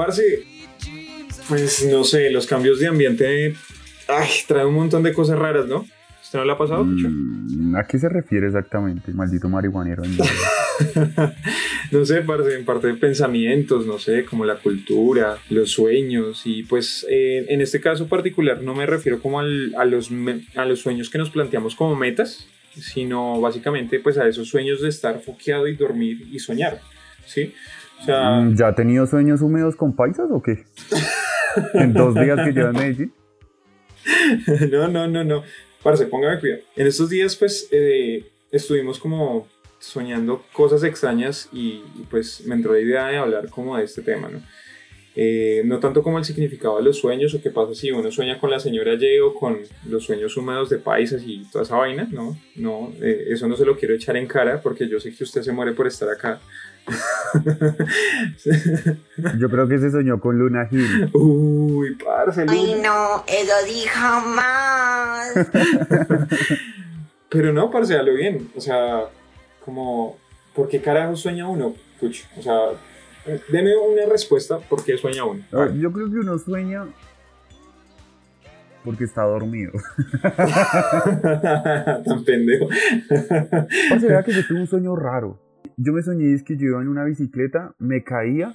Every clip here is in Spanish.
Parce, pues no sé, los cambios de ambiente ay, traen un montón de cosas raras, ¿no? ¿Usted no le ha pasado mucho? Mm, ¿A qué se refiere exactamente, maldito marihuanero? no sé, parce, en parte de pensamientos, no sé, como la cultura, los sueños y pues eh, en este caso particular no me refiero como al, a, los, a los sueños que nos planteamos como metas, sino básicamente pues a esos sueños de estar foqueado y dormir y soñar, ¿sí? O sea, mm, ¿Ya ha tenido sueños húmedos con paisas o qué? ¿En dos días que lleva en Medellín? no, no, no, no. Parce, póngame cuidado. En estos días, pues, eh, estuvimos como soñando cosas extrañas y, pues me entró la idea de hablar como de este tema, ¿no? Eh, no tanto como el significado de los sueños o qué pasa si uno sueña con la señora Y o con los sueños húmedos de paisas y toda esa vaina, no, no, eh, eso no se lo quiero echar en cara porque yo sé que usted se muere por estar acá. Yo creo que se soñó con Luna Gil. Uy, parce. Ay, no, eso dijo más. Pero no, parce, lo bien. O sea, como, ¿por qué carajo sueña uno? Pucho, o sea, deme una respuesta por qué sueña uno. yo creo que uno sueña porque está dormido. Tan pendejo. O sea, que yo tuve un sueño raro yo me soñé es que yo iba en una bicicleta, me caía,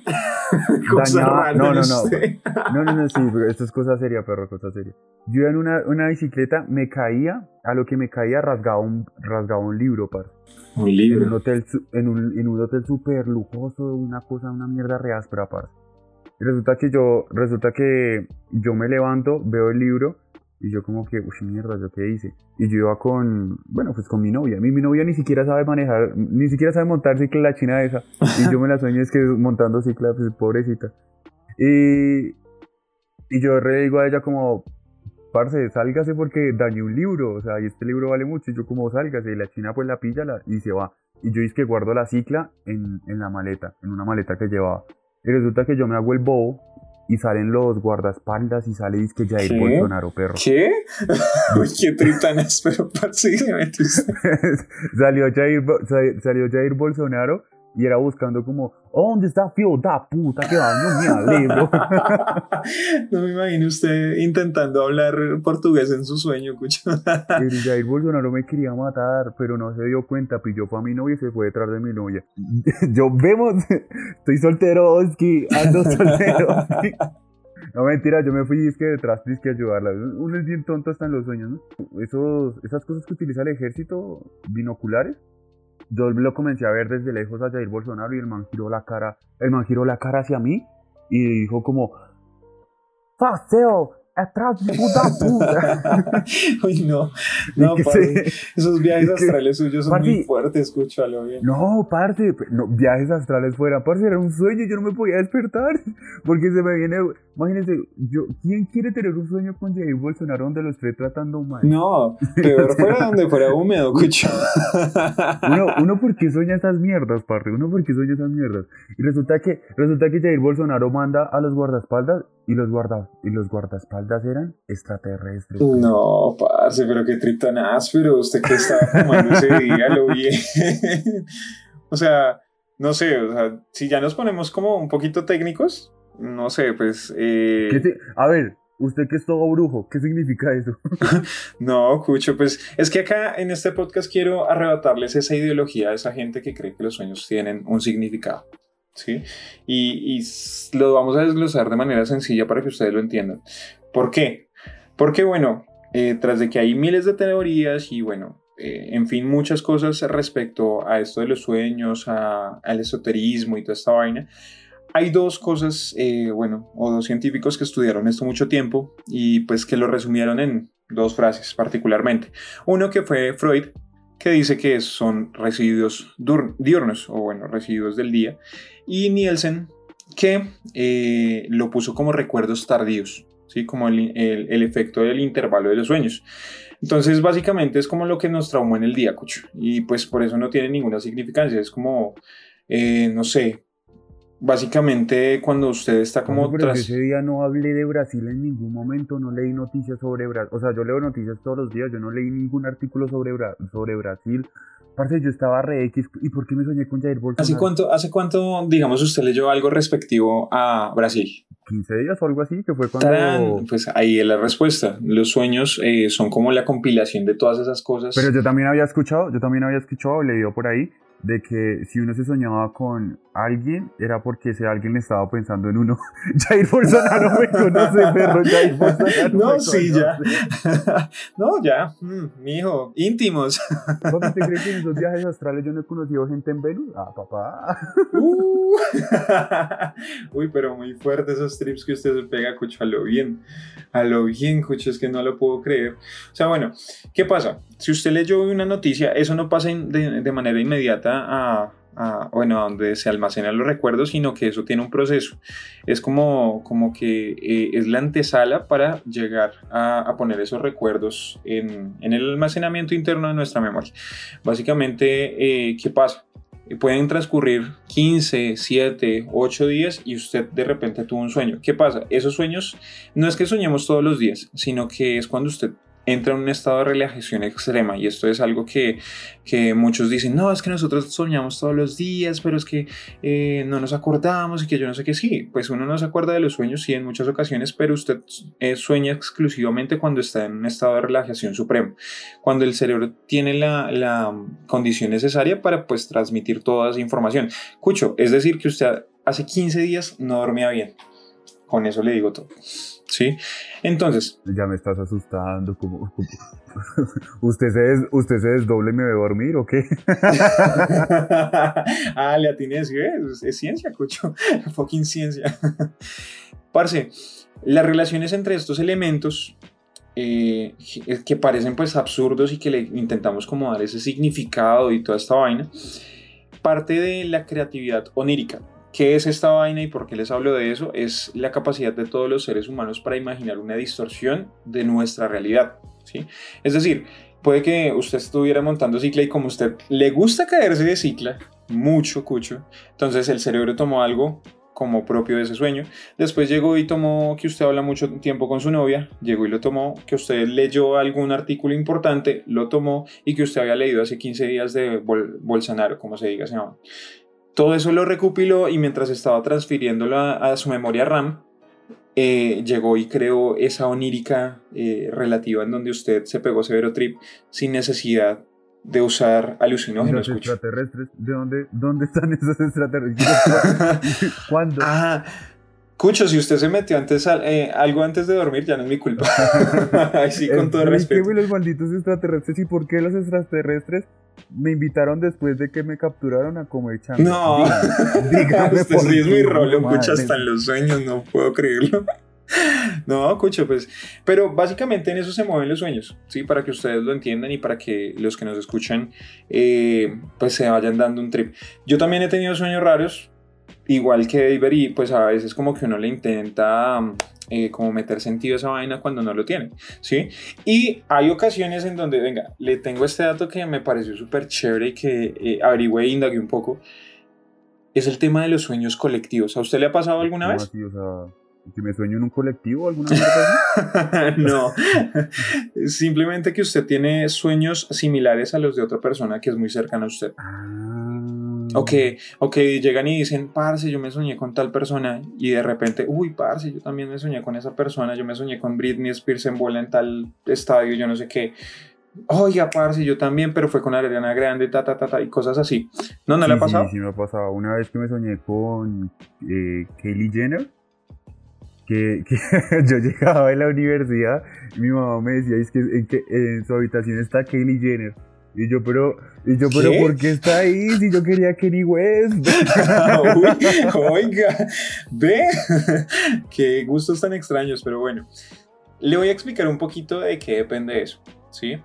dañaba. No, no, no. No, no, no, sí, esto es cosa seria, perro, cosa seria. Yo iba en una, una bicicleta, me caía, a lo que me caía rasgaba un, rasgaba un libro, par. Un libro. En un hotel, en un, en un hotel súper lujoso, una cosa, una mierda reáspera, par. Y resulta que yo, resulta que yo me levanto, veo el libro y yo como que, uy, mierda, ¿yo qué hice? Y yo iba con, bueno, pues con mi novia. Mi, mi novia ni siquiera sabe manejar, ni siquiera sabe montar cicla la china esa. Y yo me la sueño es que montando cicla, pues pobrecita. Y, y yo le digo a ella como, parce, sálgase porque dañé un libro, o sea, y este libro vale mucho. Y yo como, sálgase. Y la china pues la pilla la, y se va. Y yo es que guardo la cicla en, en la maleta, en una maleta que llevaba. Y resulta que yo me hago el bobo y salen los guardaespaldas y sale disque Jair Bolsonaro, perro. ¿Qué? Uy, qué tritanas, pero salió, Jair, salió Jair Bolsonaro y era buscando como, ¿dónde está Fio da puta que baño mi alegro? no me imagino usted intentando hablar portugués en su sueño, cucho. pero Jair Bolsonaro me quería matar, pero no se dio cuenta, pilló fue a mi novia y se fue detrás de mi novia. Yo vemos, estoy soltero, Oski, ando soltero. No, mentira, yo me fui es que detrás tienes que ayudarla. Uno es bien tonto hasta en los sueños, ¿no? Esos, esas cosas que utiliza el ejército, binoculares, yo lo comencé a ver desde lejos a Jair Bolsonaro y el man giró la cara, el man giró la cara hacia mí y dijo como, ¡Faceo! atrás puta puta. Uy, no. No, esos viajes astrales suyos son muy fuertes, escúchalo bien. No, parce, no, viajes astrales fuera, parce, era un sueño, yo no me podía despertar, porque se me viene, imagínense, yo, ¿quién quiere tener un sueño con Jair Bolsonaro donde lo esté tratando mal? No, peor fuera donde fuera húmedo, escucho. uno, uno porque sueña esas mierdas, parce, uno porque sueña esas mierdas. Y resulta que, resulta que Jair Bolsonaro manda a los guardaespaldas y los guarda, y los guardaespaldas eran extraterrestres. No, parce, pero qué trip tan áspero. Usted que estaba fumando ese día, lo vi. o sea, no sé, o sea, si ya nos ponemos como un poquito técnicos, no sé, pues... Eh... A ver, Usted que es todo brujo, ¿qué significa eso? no, Cucho, pues es que acá en este podcast quiero arrebatarles esa ideología a esa gente que cree que los sueños tienen un significado. ¿Sí? Y, y lo vamos a desglosar de manera sencilla para que ustedes lo entiendan. ¿Por qué? Porque, bueno, eh, tras de que hay miles de teorías y, bueno, eh, en fin, muchas cosas respecto a esto de los sueños, al esoterismo y toda esta vaina, hay dos cosas, eh, bueno, o dos científicos que estudiaron esto mucho tiempo y pues que lo resumieron en dos frases particularmente. Uno que fue Freud, que dice que son residuos diurnos, o bueno, residuos del día, y Nielsen, que lo puso como recuerdos tardíos. ¿sí? como el, el, efecto del intervalo de los sueños. Entonces, básicamente es como lo que nos traumó en el día, Cucho. Y pues por eso no tiene ninguna significancia. Es como, eh, no sé, básicamente cuando usted está como... pero ese día no hablé de Brasil en ningún momento, no leí noticias sobre Brasil. O sea, yo leo noticias todos los días, yo no leí ningún artículo sobre, sobre Brasil, Parce, yo estaba re X. ¿Y por qué me soñé con Jair Bolsonaro? ¿Hace cuánto, ¿Hace cuánto, digamos, usted leyó algo respectivo a Brasil? 15 días o algo así, que fue cuando... Tarán, Pues ahí es la respuesta. Los sueños eh, son como la compilación de todas esas cosas. Pero yo también había escuchado, yo también había escuchado, leído por ahí, de que si uno se soñaba con alguien, era porque ese alguien estaba pensando en uno. Jair Bolsonaro me conoce, perro, Jair Bolsonaro no, me sí, conoce. ya. no, ya. Mm, mijo, íntimos. ¿Papi, ¿Usted cree que en esos viajes astrales yo no he conocido gente en Venus? Ah, papá. Uh. Uy, pero muy fuerte esos trips que usted se pega, Cucho, a lo bien. A lo bien, Cucho, es que no lo puedo creer. O sea, bueno, ¿qué pasa? Si usted leyó una noticia, eso no pasa de manera inmediata a, bueno, a donde se almacenan los recuerdos, sino que eso tiene un proceso. Es como, como que eh, es la antesala para llegar a, a poner esos recuerdos en, en el almacenamiento interno de nuestra memoria. Básicamente, eh, ¿qué pasa? Eh, Pueden transcurrir 15, 7, 8 días y usted de repente tuvo un sueño. ¿Qué pasa? Esos sueños no es que soñemos todos los días, sino que es cuando usted entra en un estado de relajación extrema y esto es algo que, que muchos dicen, no, es que nosotros soñamos todos los días, pero es que eh, no nos acordamos y que yo no sé qué, sí, pues uno no se acuerda de los sueños, sí, en muchas ocasiones, pero usted eh, sueña exclusivamente cuando está en un estado de relajación supremo, cuando el cerebro tiene la, la condición necesaria para pues transmitir toda esa información. Cucho, es decir, que usted hace 15 días no dormía bien, con eso le digo todo. ¿Sí? Entonces, Ya me estás asustando. Como, ¿Usted, se des- ¿Usted se desdoble y me ve dormir o qué? ah, le atiné. Es ciencia, cucho. Fucking ciencia. Parce, las relaciones entre estos elementos eh, que parecen pues absurdos y que le intentamos como dar ese significado y toda esta vaina, parte de la creatividad onírica. ¿Qué es esta vaina y por qué les hablo de eso? Es la capacidad de todos los seres humanos para imaginar una distorsión de nuestra realidad. ¿sí? Es decir, puede que usted estuviera montando cicla y como usted le gusta caerse de cicla, mucho cucho, entonces el cerebro tomó algo como propio de ese sueño. Después llegó y tomó que usted habla mucho tiempo con su novia, llegó y lo tomó, que usted leyó algún artículo importante, lo tomó y que usted había leído hace 15 días de Bol Bolsonaro, como se diga, se llama. Todo eso lo recopiló y mientras estaba transfiriéndolo a, a su memoria RAM, eh, llegó y creó esa onírica eh, relativa en donde usted se pegó severo trip sin necesidad de usar ¿Y alucinógenos. los extraterrestres? ¿De dónde, dónde están esos extraterrestres? ¿Cuándo? Ah, Cucho, si usted se metió antes al- eh, algo antes de dormir, ya no es mi culpa. Ay, sí, con todo ¿y respeto. qué, los malditos extraterrestres? ¿Y por qué los extraterrestres me invitaron después de que me capturaron a comer chango? No, Dígame, usted sí es muy madre. Cucho, hasta en los sueños, no puedo creerlo. No, Cucho, pues, pero básicamente en eso se mueven los sueños, ¿sí? Para que ustedes lo entiendan y para que los que nos escuchan, eh, pues se vayan dando un trip. Yo también he tenido sueños raros, igual que David, y pues a veces como que uno le intenta eh, como meter sentido a esa vaina cuando no lo tiene, ¿sí? Y hay ocasiones en donde, venga, le tengo este dato que me pareció súper chévere y que eh, averigüé e indagué un poco, es el tema de los sueños colectivos. ¿A usted le ha pasado alguna ¿Cómo vez? así? O sea, ¿que me sueño en un colectivo alguna vez? no, simplemente que usted tiene sueños similares a los de otra persona que es muy cercana a usted. Ah. O que, o que llegan y dicen, parce, yo me soñé con tal persona y de repente, uy, parce, yo también me soñé con esa persona, yo me soñé con Britney Spears en bola en tal estadio, yo no sé qué. Oiga, parce, yo también, pero fue con Ariana Grande, ta, ta, ta, ta, y cosas así. ¿No, no le ha pasado? Sí, sí, me ha pasado. Una vez que me soñé con eh, Kylie Jenner, que, que yo llegaba de la universidad y mi mamá me decía, es que en, que en su habitación está Kylie Jenner. Y yo, pero, y yo, pero. ¿por qué está ahí si yo quería Kenny West? Uy, oiga, ve, qué gustos tan extraños, pero bueno, le voy a explicar un poquito de qué depende eso, ¿sí?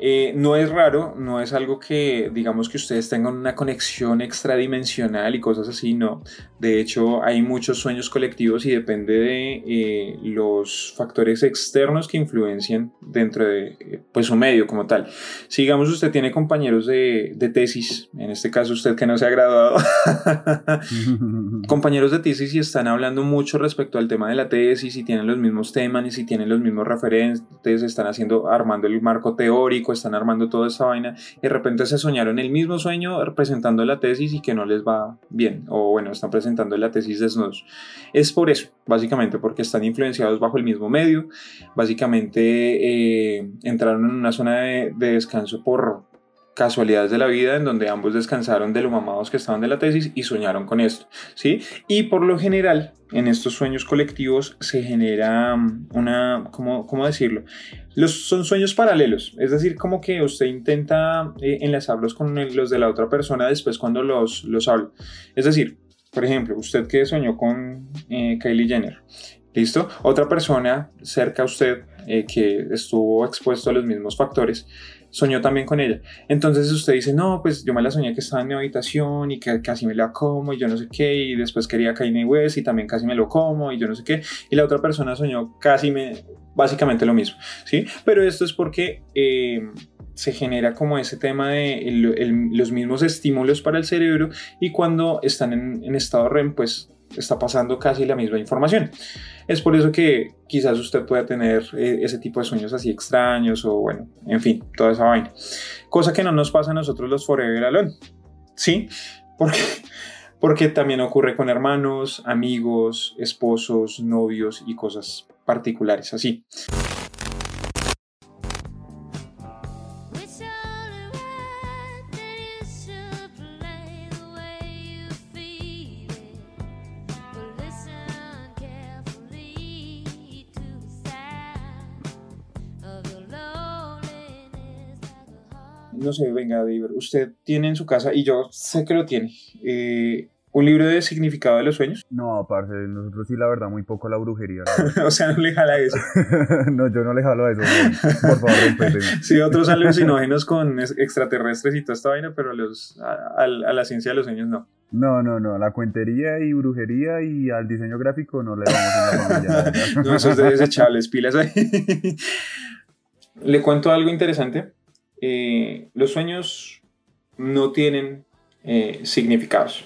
Eh, no es raro, no es algo que digamos que ustedes tengan una conexión extradimensional y cosas así, no. De hecho, hay muchos sueños colectivos y depende de eh, los factores externos que influencian dentro de eh, pues, su medio como tal. Si digamos usted tiene compañeros de, de tesis, en este caso usted que no se ha graduado, compañeros de tesis y están hablando mucho respecto al tema de la tesis y tienen los mismos temas y si tienen los mismos referentes, están haciendo, armando el marco teórico están armando toda esa vaina y de repente se soñaron el mismo sueño presentando la tesis y que no les va bien, o bueno, están presentando la tesis desnudos. Es por eso, básicamente, porque están influenciados bajo el mismo medio, básicamente eh, entraron en una zona de descanso por casualidades de la vida en donde ambos descansaron de lo mamados que estaban de la tesis y soñaron con esto, ¿sí? Y por lo general, en estos sueños colectivos se genera mm, una, ¿cómo, cómo decirlo? Los, son sueños paralelos, es decir, como que usted intenta eh, enlazarlos con los de la otra persona después cuando los, los habla. Es decir, por ejemplo, usted que soñó con eh, Kylie Jenner, ¿listo? Otra persona cerca a usted eh, que estuvo expuesto a los mismos factores, soñó también con ella. Entonces usted dice, no, pues yo me la soñé que estaba en mi habitación y que casi me la como y yo no sé qué, y después quería Kanye West y también casi me lo como y yo no sé qué, y la otra persona soñó casi me, básicamente lo mismo, ¿sí? Pero esto es porque... Eh, se genera como ese tema de los mismos estímulos para el cerebro y cuando están en, en estado REM pues está pasando casi la misma información. Es por eso que quizás usted pueda tener eh, ese tipo de sueños así extraños o bueno, en fin, toda esa vaina. Cosa que no nos pasa a nosotros los Forever Alone. ¿Sí? Porque, porque también ocurre con hermanos, amigos, esposos, novios y cosas particulares así. No sé, venga, David, usted tiene en su casa, y yo sé que lo tiene, eh, un libro de significado de los sueños. No, parce, nosotros sí, la verdad, muy poco la brujería. o sea, no le jala eso. no, yo no le jalo a eso. Por favor, respéteme. sí, otros alucinógenos con extraterrestres y toda esta vaina, pero los, a, la ciencia de los sueños no. No, no, no, la cuentería y brujería y al diseño gráfico no le vamos en la familia. no, eso es de desechables, pilas ahí. le cuento algo interesante. Eh, los sueños no tienen eh, significados.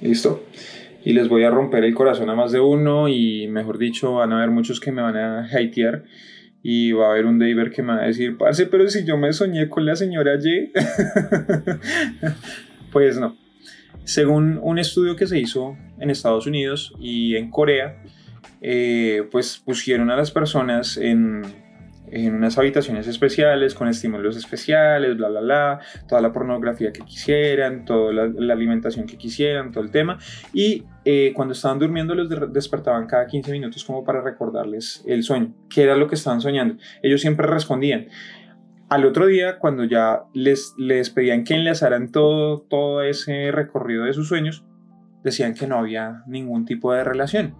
¿Listo? Y les voy a romper el corazón a más de uno y mejor dicho van a haber muchos que me van a hatear y va a haber un David que me va a decir, parce, pero si yo me soñé con la señora Y, pues no. Según un estudio que se hizo en Estados Unidos y en Corea, eh, pues pusieron a las personas en en unas habitaciones especiales, con estímulos especiales, bla, bla, bla, toda la pornografía que quisieran, toda la, alimentación que quisieran, todo el tema. Y eh, cuando estaban durmiendo los despertaban cada 15 minutos como para recordarles el sueño, qué era lo que estaban soñando. Ellos siempre respondían. Al otro día, cuando ya les, les pedían que enlazaran todo, todo ese recorrido de sus sueños, decían que no había ningún tipo de relación.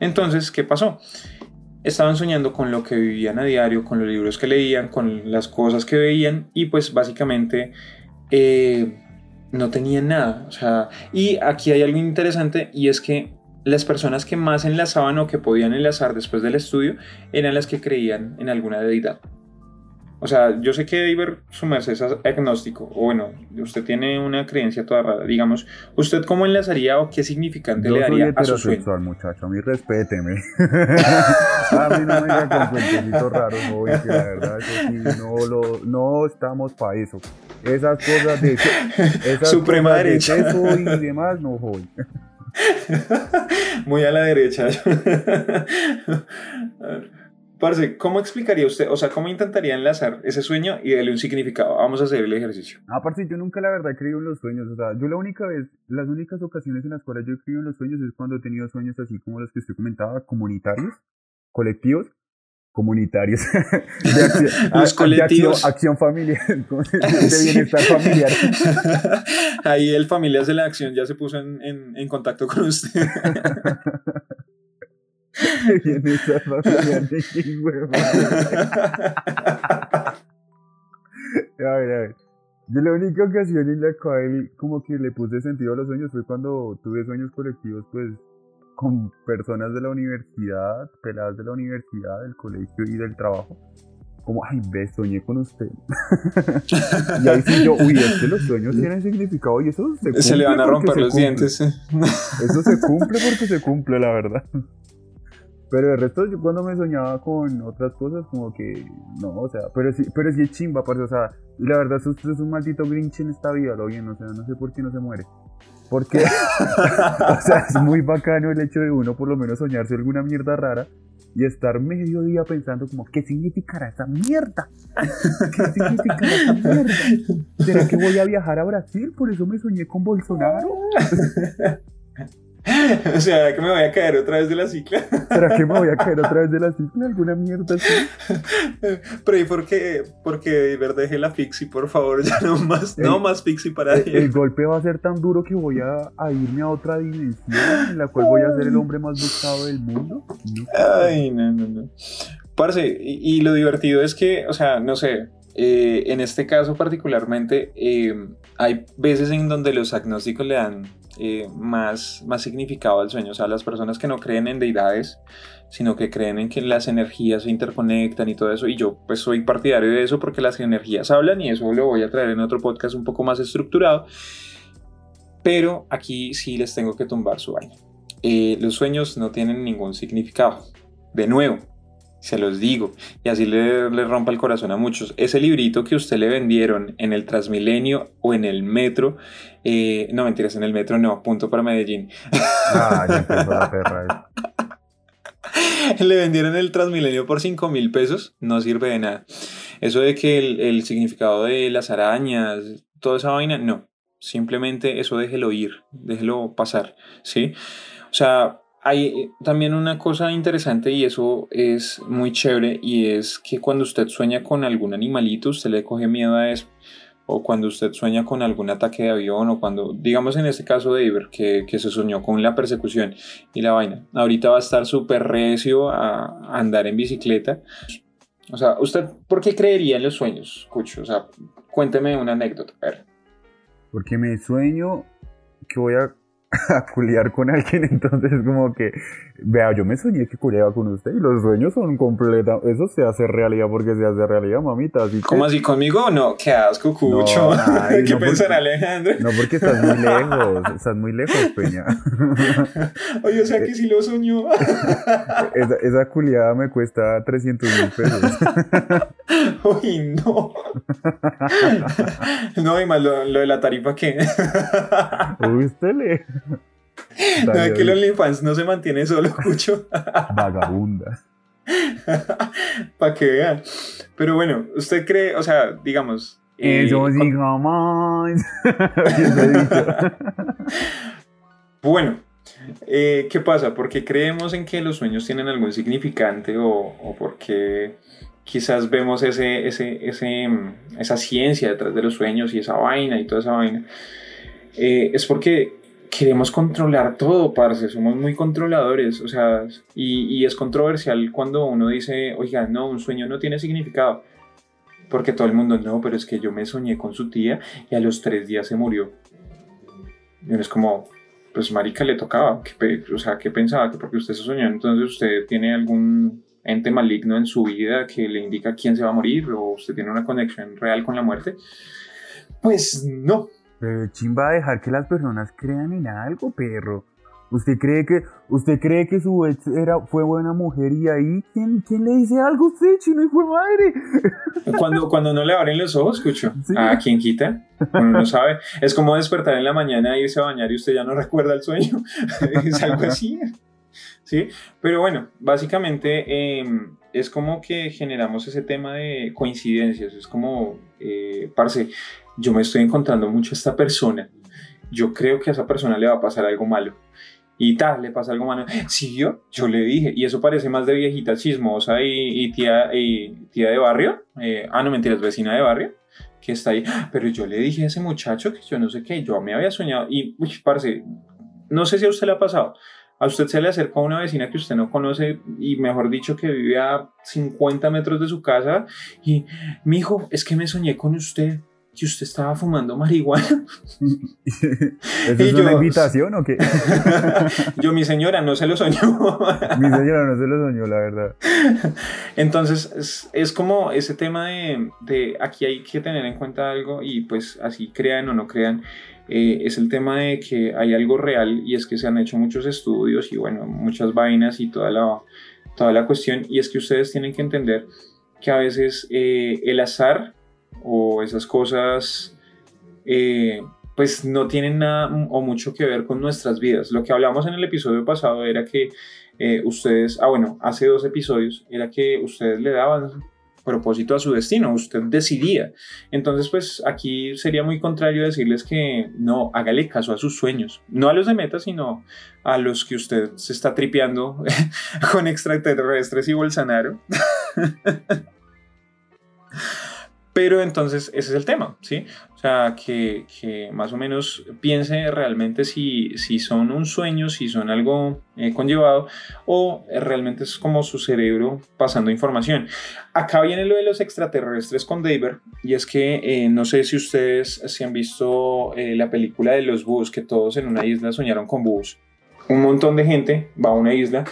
Entonces, ¿qué pasó? Estaban soñando con lo que vivían a diario, con los libros que leían, con las cosas que veían y pues básicamente eh, no tenían nada. O sea, y aquí hay algo interesante y es que las personas que más enlazaban o que podían enlazar después del estudio eran las que creían en alguna deidad. O sea, yo sé que David su es agnóstico, o bueno, usted tiene una creencia toda rara. Digamos, ¿usted cómo enlazaría o qué significante le daría a su sueño? muchacho, a mí respéteme. a mí no me digan con cuentecitos raros, no, que la verdad, eso sí, no, lo, no estamos para eso. Esas cosas de... Esas Suprema derecha. De y demás, no voy. Muy a la derecha. Parce, ¿cómo explicaría usted, o sea, cómo intentaría enlazar ese sueño y darle un significado? Vamos a hacer el ejercicio. Ah, parce, yo nunca la verdad he creído en los sueños, o sea, yo la única vez, las únicas ocasiones en las cuales yo he creído en los sueños es cuando he tenido sueños así como los que usted comentaba, comunitarios, colectivos, comunitarios. los colectivos. acción, familiar, de bienestar familiar. Ahí el Familias de la Acción ya se puso en, en, en contacto con usted. a ver, a ver. Yo la única ocasión en la cual como que le puse sentido a los sueños fue cuando tuve sueños colectivos, pues, con personas de la universidad, peladas de la universidad, del colegio y del trabajo. Como, ay, ve, soñé con usted. y ahí sí yo, uy, es que los sueños tienen significado y eso se cumple. Se le van a romper los dientes. Eso se cumple porque se cumple, la verdad. Pero el resto, yo cuando me soñaba con otras cosas, como que no, o sea, pero sí, pero sí es chimba, parce, o sea, y la verdad, usted es un maldito grinch en esta vida, lo bien, o sea, no sé por qué no se muere. Porque, o sea, es muy bacano el hecho de uno por lo menos soñarse alguna mierda rara y estar medio día pensando como, ¿qué significará esa mierda? ¿Qué significará esa mierda? ¿Será que voy a viajar a Brasil? Por eso me soñé con Bolsonaro. o sea, que me voy a caer otra vez de la cicla. ¿Será que me voy a caer otra vez de la cicla? ¿Alguna mierda así? Pero ¿y por qué? Porque ver dejé la fixie, por favor, ya no más, no más fixie para el, el, golpe va a ser tan duro que voy a, a, irme a otra dimensión en la cual voy a ser el hombre más buscado del mundo. Ay, no, no, no. Parce, y, y, lo divertido es que, o sea, no sé, eh, en este caso particularmente, eh, hay veces en donde los agnósticos le dan eh, más, más significado al sueño. O sea, las personas que no creen en deidades, sino que creen en que las energías se interconectan y todo eso. Y yo pues soy partidario de eso porque las energías hablan y eso lo voy a traer en otro podcast un poco más estructurado. Pero aquí sí les tengo que tumbar su vaina. Eh, los sueños no tienen ningún significado. De nuevo, se los digo, y así le, le, rompa el corazón a muchos. Ese librito que usted le vendieron en el Transmilenio o en el metro, eh, no mentiras, en el metro no, punto para Medellín. Ah, ya la perra. le vendieron el Transmilenio por 5 mil pesos, no sirve de nada. Eso de que el, el significado de las arañas, toda esa vaina, no. Simplemente eso déjelo ir, déjelo pasar, ¿sí? O sea, hay también una cosa interesante y eso es muy chévere y es que cuando usted sueña con algún animalito, usted le coge miedo a eso. O cuando usted sueña con algún ataque de avión o cuando, digamos en este caso de Iber, que, que se soñó con la persecución y la vaina. Ahorita va a estar súper recio a, a andar en bicicleta. O sea, ¿usted por qué creería en los sueños, Cucho? O sea, cuénteme una anécdota. A ver. Porque me sueño que voy a a culiar con alguien, entonces es como que, vea, yo me soñé que culiaba con usted y los sueños son completos, eso se hace realidad porque se hace realidad, mamita. Así ¿Cómo que... así conmigo? No, qué asco, Cucho. No, ay, ¿Qué no porque... Alejandro? No, porque estás muy lejos, estás muy lejos, Peña. Oye, o sea que sí lo soñó. esa, esa culiada me cuesta 300 mil pesos. Uy, no. no, y más lo, lo de la tarifa que. Uy, usted le. No, es que el OnlyFans no se mantiene solo, Cucho. Vagabunda. Para que vean. Pero bueno, usted cree, o sea, digamos. Eso eh, sí, jamás. Bueno, eh, ¿qué pasa? ¿Por qué creemos en que los sueños tienen algún significante o, o porque quizás vemos ese, ese, ese, esa ciencia detrás de los sueños y esa vaina y toda esa vaina? Eh, es porque queremos controlar todo, parce, somos muy controladores, o sea, y, y, es controversial cuando uno dice, oiga, no, un sueño no tiene significado, porque todo el mundo, no, pero es que yo me soñé con su tía y a los tres días se murió. Y uno es como, pues marica le tocaba, o sea, ¿qué pensaba? Que porque usted se soñó, entonces usted tiene algún ente maligno en su vida que le indica quién se va a morir o usted tiene una conexión real con la muerte. Pues no, pero chimba dejar que las personas crean en algo, perro. ¿Usted cree que, usted cree que su ex era, fue buena mujer y ahí quién, quién le dice algo a usted, chino y fue madre? Cuando, cuando no le abren los ojos, escucho. ¿Sí? ¿A quién quita? Uno no sabe. Es como despertar en la mañana e irse a bañar y usted ya no recuerda el sueño. es algo así. ¿Sí? Pero bueno, básicamente eh, es como que generamos ese tema de coincidencias. Es como, eh, parce, yo me estoy encontrando mucho a esta persona, yo creo que a esa persona le va a pasar algo malo. Y tal, le pasa algo malo. Sí, yo, le dije, y eso parece más de viejita chismosa y, y tía, y tía de barrio. Eh, ah, no mentiras, vecina de barrio, que está ahí. Pero yo le dije a ese muchacho que yo no sé qué, yo me había soñado. Y, uy, parce, no sé si a usted le ha pasado. A usted se le acerca una vecina que usted no conoce y mejor dicho que vive a 50 metros de su casa y, mi hijo, es que me soñé con usted que usted estaba fumando marihuana. ¿Eso es yo, una invitación o qué? yo, mi señora, no se lo soñó. mi señora no se lo soñó, la verdad. Entonces, es, es como ese tema de, de, aquí hay que tener en cuenta algo y pues así crean o no crean. Eh, es el tema de que hay algo real y es que se han hecho muchos estudios y bueno, muchas vainas y toda la, toda la cuestión. Y es que ustedes tienen que entender que a veces eh, el azar o esas cosas eh, pues no tienen nada o mucho que ver con nuestras vidas. Lo que hablamos en el episodio pasado era que eh, ustedes, ah bueno, hace dos episodios, era que ustedes le daban propósito a su destino, usted decidía. Entonces, pues aquí sería muy contrario decirles que no, hágale caso a sus sueños, no a los de meta, sino a los que usted se está tripeando con extraterrestres y Bolsonaro. Pero entonces ese es el tema, ¿sí? O sea, que, que más o menos piense realmente si, si son un sueño, si son algo eh, conllevado o realmente es como su cerebro pasando información. Acá viene lo de los extraterrestres con David y es que eh, no sé si ustedes se han visto eh, la película de los búhos, que todos en una isla soñaron con búhos. Un montón de gente va a una isla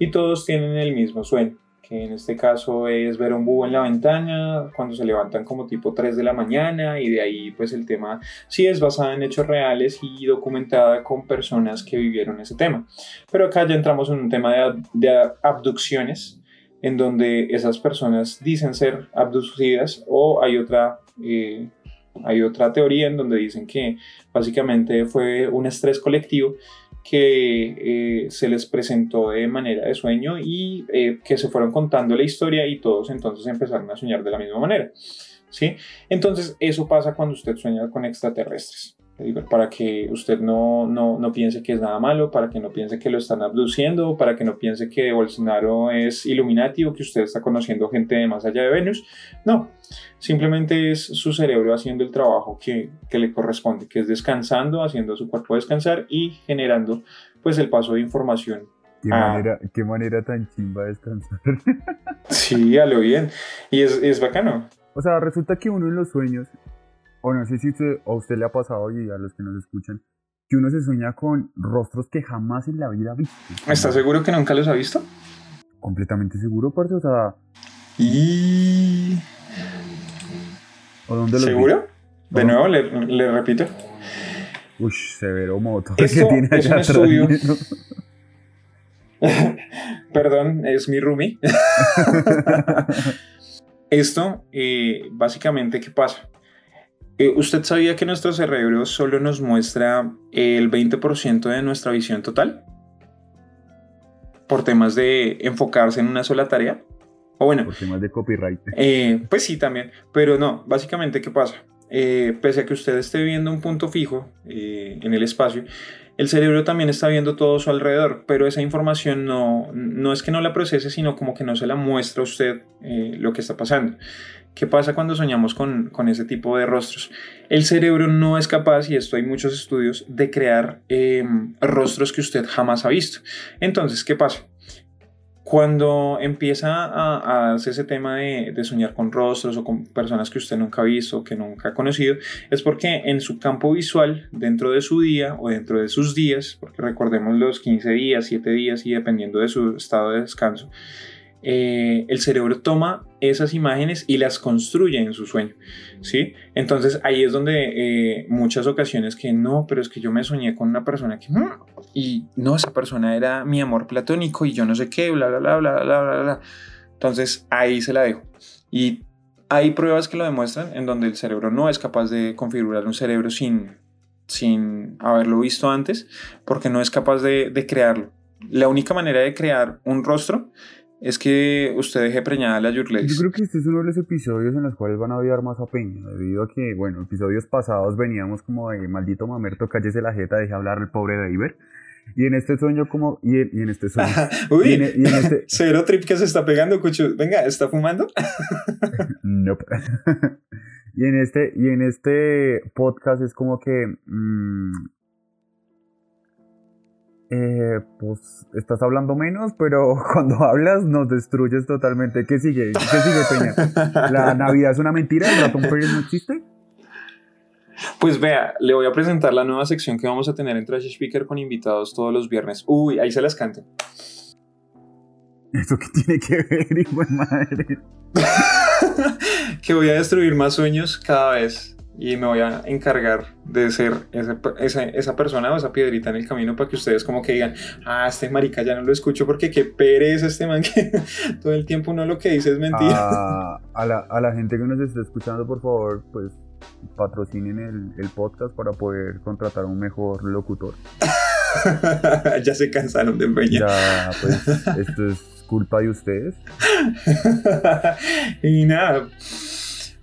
y todos tienen el mismo sueño que en este caso es ver un búho en la ventana cuando se levantan como tipo 3 de la mañana y de ahí pues el tema sí es basada en hechos reales y documentada con personas que vivieron ese tema. Pero acá ya entramos en un tema de, abducciones en donde esas personas dicen ser abducidas o hay otra... Eh, hay otra teoría en donde dicen que básicamente fue un estrés colectivo que eh, se les presentó de manera de sueño y eh, que se fueron contando la historia y todos entonces empezaron a soñar de la misma manera. ¿sí? Entonces eso pasa cuando usted sueña con extraterrestres para que usted no, no, no, piense que es nada malo, para que no piense que lo están abduciendo, para que no piense que Bolsonaro es Illuminati o que usted está conociendo gente de más allá de Venus. No, simplemente es su cerebro haciendo el trabajo que, que le corresponde, que es descansando, haciendo su cuerpo descansar y generando pues el paso de información Qué, manera, qué manera tan chimba descansar. sí, a lo bien. Y es, es bacano. O sea, resulta que uno en los sueños o no sé si a usted le ha pasado y a los que nos escuchan, que uno se sueña con rostros que jamás en la vida ha visto. ¿Está seguro que nunca los ha visto? Completamente seguro, parce, o sea... Y... ¿O dónde los ¿Seguro? De nuevo, le, repito. Uy, severo moto. Esto que tiene es un estudio. Perdón, es mi roomie. Esto, eh, básicamente, ¿qué pasa? Eh, ¿Usted sabía que nuestro cerebro solo nos muestra el 20% de nuestra visión total? Por temas de enfocarse en una sola tarea. O bueno. Por temas de copyright. Eh, pues sí, también. Pero no, básicamente, ¿qué pasa? Eh, pese a que usted esté viendo un punto fijo en el espacio, el cerebro también está viendo todo su alrededor, pero esa información no, no es que no la procese, sino como que no se la muestra a usted lo que está pasando. ¿Qué pasa cuando soñamos con, ese tipo de rostros? El cerebro no es capaz, y esto hay muchos estudios, de crear em, rostros que usted jamás ha visto. Entonces, ¿qué pasa? Cuando empieza a, hacer ese tema de, soñar con rostros o con personas que usted nunca ha visto, que nunca ha conocido, es porque en su campo visual, dentro de su día o dentro de sus días, porque recordemos los 15 días, 7 días y dependiendo de su estado de descanso, eh, el cerebro toma esas imágenes y las construye en su sueño, ¿sí? Entonces ahí es donde eh, muchas ocasiones que no, pero es que yo me soñé con una persona que, mm", y no, esa persona era mi amor platónico y yo no sé qué, bla, bla, bla, bla, bla, bla, bla. Entonces ahí se la dejo. Y hay pruebas que lo demuestran en donde el cerebro no es capaz de configurar un cerebro sin, sin haberlo visto antes, porque no es capaz de, de crearlo. La única manera de crear un rostro es que usted deje preñada la Yurlex. Yo creo que este es uno de los episodios en los cuales van a odiar más a Peña, debido a que, bueno, episodios pasados veníamos como de maldito mamerto, cállese la jeta, deje hablar el pobre David. Y en este sueño como... Y en, este sueño... Uy, y en, este... cero trip que se está pegando, Cucho. Venga, ¿está fumando? nope. y, en este, y en este podcast es como que... Mmm, eh, pues estás hablando menos, pero cuando hablas nos destruyes totalmente. ¿Qué sigue? ¿Qué sigue, Peña? ¿La Navidad es una mentira? ¿El ratón Pérez no existe? Pues vea, le voy a presentar la nueva sección que vamos a tener en Trash Speaker con invitados todos los viernes. Uy, ahí se las canto. ¿Eso qué tiene que ver, hijo de madre? que voy a destruir más sueños cada vez y me voy a encargar de ser esa, esa, esa, persona o esa piedrita en el camino para que ustedes como que digan, ah, este marica ya no lo escucho porque qué pereza este man que todo el tiempo no lo que dice es mentira. A, a, la, a la gente que nos está escuchando, por favor, pues patrocinen el, el podcast para poder contratar a un mejor locutor. ya se cansaron de empeñar. Ya, pues esto es culpa de ustedes. y nada,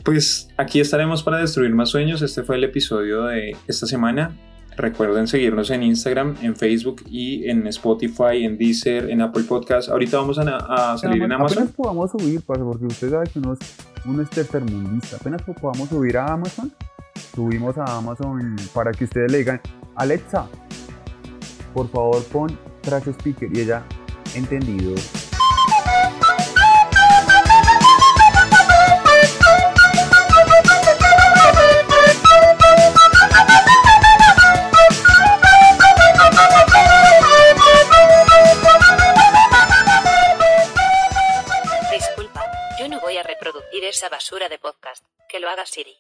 pues aquí estaremos para destruir más sueños. Este fue el episodio de esta semana. Recuerden seguirnos en Instagram, en Facebook y en Spotify, en Deezer, en Apple Podcast. Ahorita vamos a, a salir en Amazon. Apenas podamos subir, porque usted sabe que uno es, uno es tercermundista. Apenas podamos subir a Amazon, subimos a Amazon para que ustedes le digan, Alexa, por favor pon trash speaker y ella, entendido. Esa basura de podcast, que lo haga Siri.